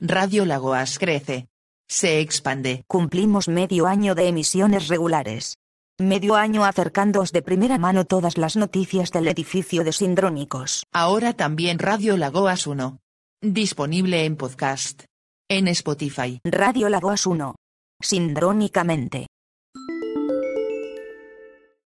Radio Lagoas crece. Se expande. Cumplimos medio año de emisiones regulares. Medio año acercándoos de primera mano todas las noticias del edificio de Sindrónicos. Ahora también Radio Lagoas 1. Disponible en podcast. En Spotify. Radio Lagoas 1. Sindrónicamente.